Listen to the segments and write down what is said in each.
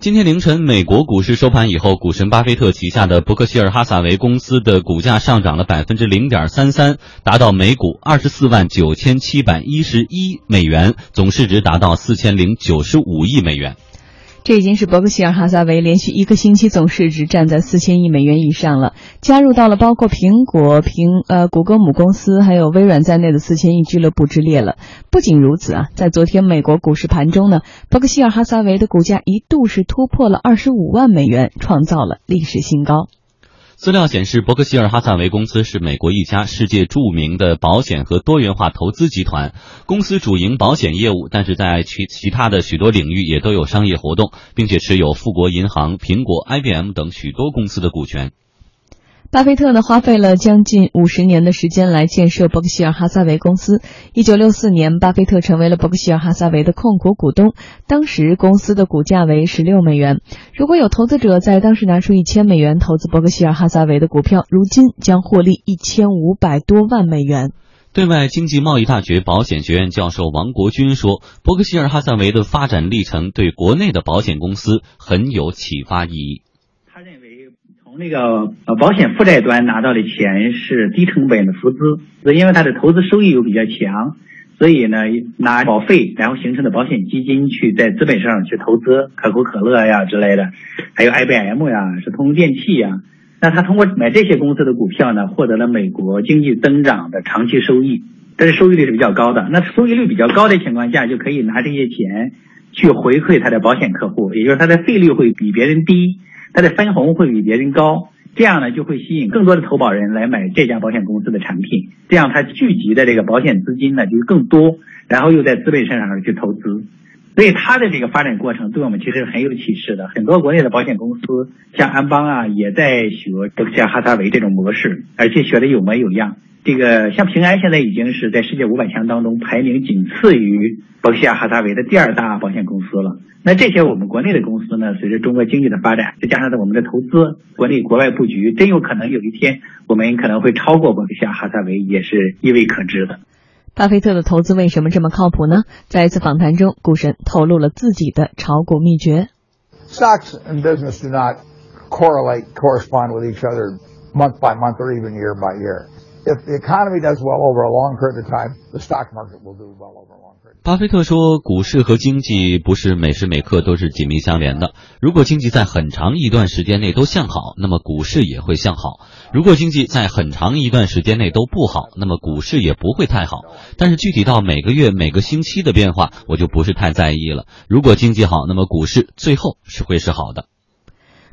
今天凌晨，美国股市收盘以后，股神巴菲特旗下的伯克希尔哈撒韦公司的股价上涨了百分之零点三三，达到每股二十四万九千七百一十一美元，总市值达到四千零九十五亿美元。这已经是伯克希尔哈撒韦连续一个星期总市值站在四千亿美元以上了，加入到了包括苹果、苹呃谷歌母公司还有微软在内的四千亿俱乐部之列了。不仅如此啊，在昨天美国股市盘中呢，伯克希尔哈撒韦的股价一度是突破了二十五万美元，创造了历史新高。资料显示，伯克希尔哈撒韦公司是美国一家世界著名的保险和多元化投资集团。公司主营保险业务，但是在其其他的许多领域也都有商业活动，并且持有富国银行、苹果、IBM 等许多公司的股权。巴菲特呢，花费了将近五十年的时间来建设伯克希尔哈撒韦公司。一九六四年，巴菲特成为了伯克希尔哈撒韦的控股股东，当时公司的股价为十六美元。如果有投资者在当时拿出一千美元投资伯克希尔哈撒韦的股票，如今将获利一千五百多万美元。对外经济贸易大学保险学院教授王国军说：“伯克希尔哈撒韦的发展历程对国内的保险公司很有启发意义。”从那个呃保险负债端拿到的钱是低成本的浮资，因为它的投资收益又比较强，所以呢拿保费然后形成的保险基金去在资本上去投资，可口可乐呀之类的，还有 IBM 呀，是通用电器呀，那他通过买这些公司的股票呢，获得了美国经济增长的长期收益，但是收益率是比较高的。那收益率比较高的情况下，就可以拿这些钱去回馈他的保险客户，也就是他的费率会比别人低。它的分红会比别人高，这样呢就会吸引更多的投保人来买这家保险公司的产品，这样它聚集的这个保险资金呢就更多，然后又在资本市场上去投资，所以它的这个发展过程对我们其实很有启示的。很多国内的保险公司，像安邦啊，也在学伯克希尔哈撒韦这种模式，而且学的有模有样。这个像平安现在已经是在世界五百强当中排名仅次于伯克希尔哈撒韦的第二大保险公司了。那这些我们国内的公司呢，随着中国经济的发展，再加上我们的投资，国内国外布局，真有可能有一天我们可能会超过伯克希尔哈撒韦，也是意味可知的。巴菲特的投资为什么这么靠谱呢？在一次访谈中，股神透露了自己的炒股秘诀：Stocks and business do not correlate, correspond with each other month by month or even year by year. If the economy does well over a long period of time, the stock market will do well over a long period. 巴菲特说，股市和经济不是每时每刻都是紧密相连的。如果经济在很长一段时间内都向好，那么股市也会向好；如果经济在很长一段时间内都不好，那么股市也不会太好。但是具体到每个月、每个星期的变化，我就不是太在意了。如果经济好，那么股市最后是会是好的。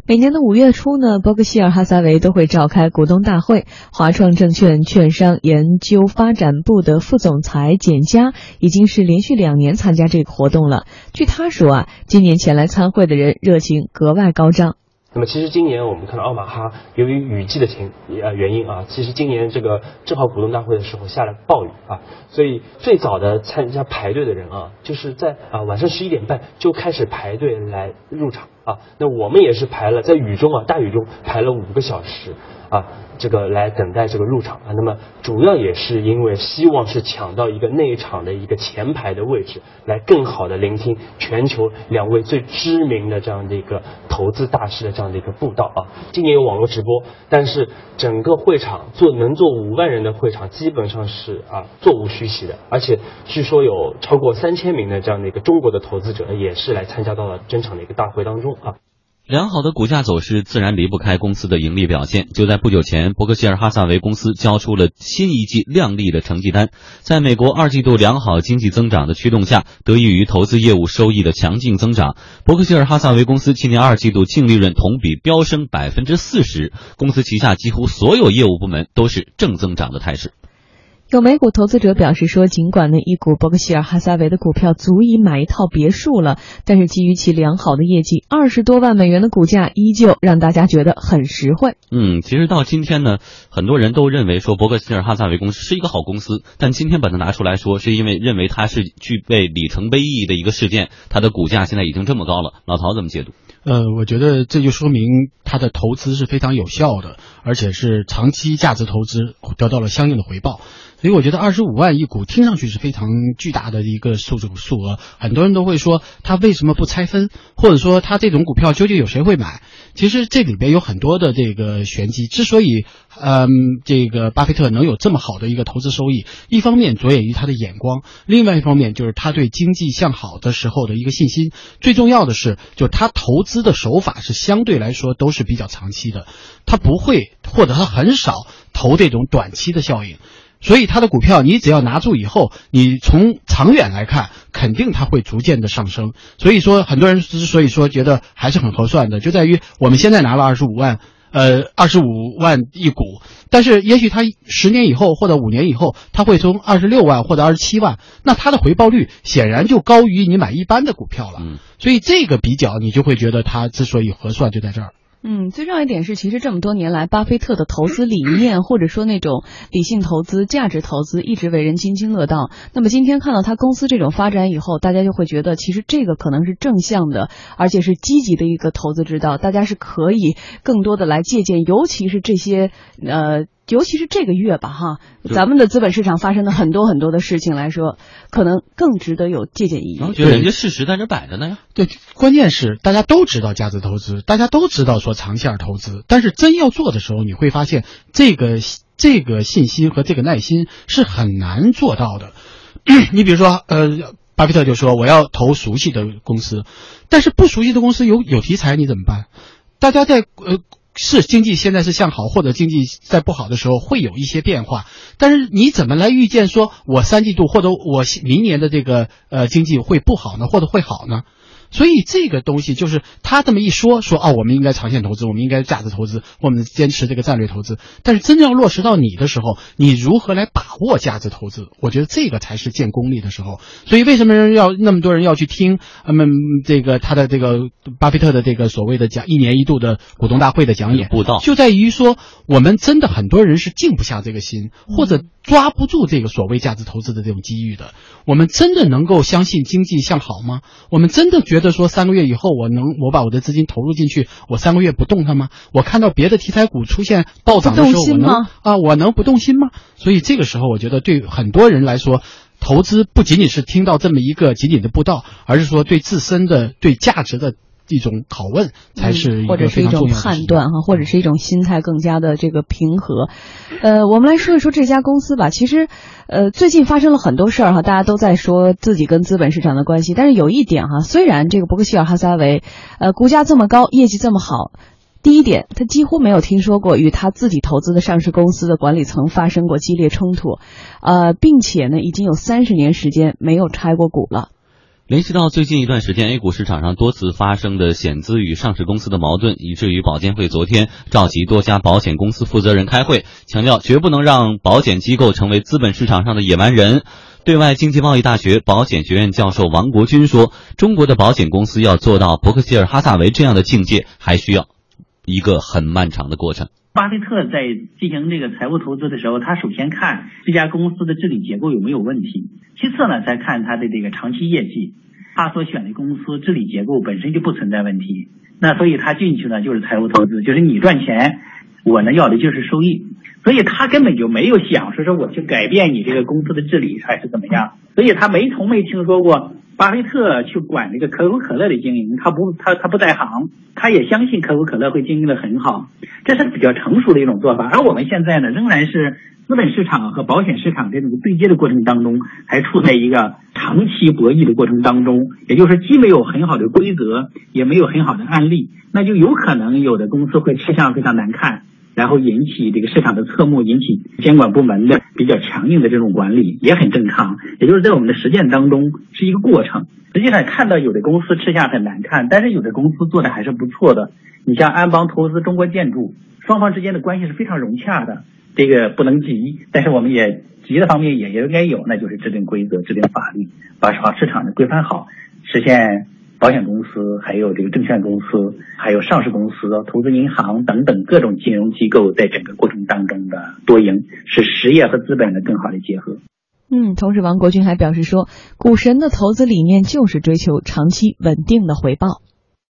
每年的五月初呢，伯克希尔哈撒韦都会召开股东大会。华创证券券商研究发展部的副总裁简佳已经是连续两年参加这个活动了。据他说啊，今年前来参会的人热情格外高涨。那么其实今年我们看到奥马哈由于雨季的情呃原因啊，其实今年这个正好股东大会的时候下了暴雨啊，所以最早的参加排队的人啊，就是在啊晚上十一点半就开始排队来入场。啊，那我们也是排了，在雨中啊，大雨中排了五个小时啊，这个来等待这个入场啊。那么主要也是因为希望是抢到一个内场的一个前排的位置，来更好的聆听全球两位最知名的这样的一个投资大师的这样的一个布道啊。今年有网络直播，但是整个会场做能做五万人的会场基本上是啊座无虚席的，而且据说有超过三千名的这样的一个中国的投资者也是来参加到了整场的一个大会当中。良好的股价走势自然离不开公司的盈利表现。就在不久前，伯克希尔哈撒韦公司交出了新一季亮丽的成绩单。在美国二季度良好经济增长的驱动下，得益于投资业务收益的强劲增长，伯克希尔哈撒韦公司今年二季度净利润同比飙升百分之四十。公司旗下几乎所有业务部门都是正增长的态势。有美股投资者表示说，尽管呢一股伯克希尔哈撒韦的股票足以买一套别墅了，但是基于其良好的业绩，二十多万美元的股价依旧让大家觉得很实惠。嗯，其实到今天呢，很多人都认为说伯克希尔哈撒韦公司是一个好公司，但今天把它拿出来说，是因为认为它是具备里程碑意义的一个事件，它的股价现在已经这么高了。老陶怎么解读？呃，我觉得这就说明它的投资是非常有效的，而且是长期价值投资得到了相应的回报。所以我觉得二十五万一股听上去是非常巨大的一个数字数额，很多人都会说他为什么不拆分，或者说他这种股票究竟有谁会买？其实这里边有很多的这个玄机。之所以，嗯，这个巴菲特能有这么好的一个投资收益，一方面着眼于他的眼光，另外一方面就是他对经济向好的时候的一个信心。最重要的是，就是他投资的手法是相对来说都是比较长期的，他不会或者他很少投这种短期的效应。所以它的股票，你只要拿住以后，你从长远来看，肯定它会逐渐的上升。所以说，很多人之所以说觉得还是很合算的，就在于我们现在拿了二十五万，呃，二十五万一股，但是也许它十年以后或者五年以后，它会从二十六万或者二十七万，那它的回报率显然就高于你买一般的股票了。所以这个比较，你就会觉得它之所以合算，就在这儿。嗯，最重要一点是，其实这么多年来，巴菲特的投资理念或者说那种理性投资、价值投资，一直为人津津乐道。那么今天看到他公司这种发展以后，大家就会觉得，其实这个可能是正向的，而且是积极的一个投资之道，大家是可以更多的来借鉴，尤其是这些呃。尤其是这个月吧，哈，咱们的资本市场发生的很多很多的事情来说，可能更值得有借鉴意义。就人家事实在这摆着呢呀。对，关键是大家都知道价值投资，大家都知道说长线投资，但是真要做的时候，你会发现这个这个信心和这个耐心是很难做到的。你比如说，呃，巴菲特就说我要投熟悉的公司，但是不熟悉的公司有有题材你怎么办？大家在呃。是经济现在是向好，或者经济在不好的时候会有一些变化，但是你怎么来预见说我三季度或者我明年的这个呃经济会不好呢，或者会好呢？所以这个东西就是他这么一说，说哦，我们应该长线投资，我们应该价值投资，我们坚持这个战略投资。但是真正要落实到你的时候，你如何来把握价值投资？我觉得这个才是见功力的时候。所以为什么人要那么多人要去听他们这个他的这个巴菲特的这个所谓的讲一年一度的股东大会的讲演布道，就在于说我们真的很多人是静不下这个心，或者抓不住这个所谓价值投资的这种机遇的。我们真的能够相信经济向好吗？我们真的觉得说三个月以后我能我把我的资金投入进去，我三个月不动它吗？我看到别的题材股出现暴涨的时候，我能啊我能不动心吗？所以这个时候，我觉得对很多人来说，投资不仅仅是听到这么一个仅仅的布道，而是说对自身的对价值的。一种拷问才是或者是一种判断哈，或者是一种心态更加的这个平和。呃，我们来说一说这家公司吧。其实，呃，最近发生了很多事儿哈，大家都在说自己跟资本市场的关系。但是有一点哈，虽然这个伯克希尔哈撒韦，呃，股价这么高，业绩这么好，第一点，他几乎没有听说过与他自己投资的上市公司的管理层发生过激烈冲突，呃，并且呢，已经有三十年时间没有拆过股了。联系到最近一段时间 A 股市场上多次发生的险资与上市公司的矛盾，以至于保监会昨天召集多家保险公司负责人开会，强调绝不能让保险机构成为资本市场上的野蛮人。对外经济贸易大学保险学院教授王国军说：“中国的保险公司要做到伯克希尔哈萨维这样的境界，还需要一个很漫长的过程。”巴菲特在进行这个财务投资的时候，他首先看这家公司的治理结构有没有问题，其次呢再看他的这个长期业绩。他所选的公司治理结构本身就不存在问题，那所以他进去呢就是财务投资，就是你赚钱，我呢要的就是收益，所以他根本就没有想说说我去改变你这个公司的治理还是怎么样，所以他没从没听说过。巴菲特去管这个可口可乐的经营，他不，他他不在行，他也相信可口可乐会经营的很好，这是比较成熟的一种做法。而我们现在呢，仍然是资本市场和保险市场这种对接的过程当中，还处在一个长期博弈的过程当中，也就是既没有很好的规则，也没有很好的案例，那就有可能有的公司会吃相非常难看。然后引起这个市场的侧目，引起监管部门的比较强硬的这种管理，也很正常。也就是在我们的实践当中是一个过程。实际上看到有的公司吃相很难看，但是有的公司做的还是不错的。你像安邦投资中国建筑，双方之间的关系是非常融洽的。这个不能急，但是我们也急的方面也应该有，那就是制定规则、制定法律，把市场的规范好，实现。保险公司，还有这个证券公司，还有上市公司、投资银行等等各种金融机构，在整个过程当中的多赢，是实业和资本的更好的结合。嗯，同时王国军还表示说，股神的投资理念就是追求长期稳定的回报。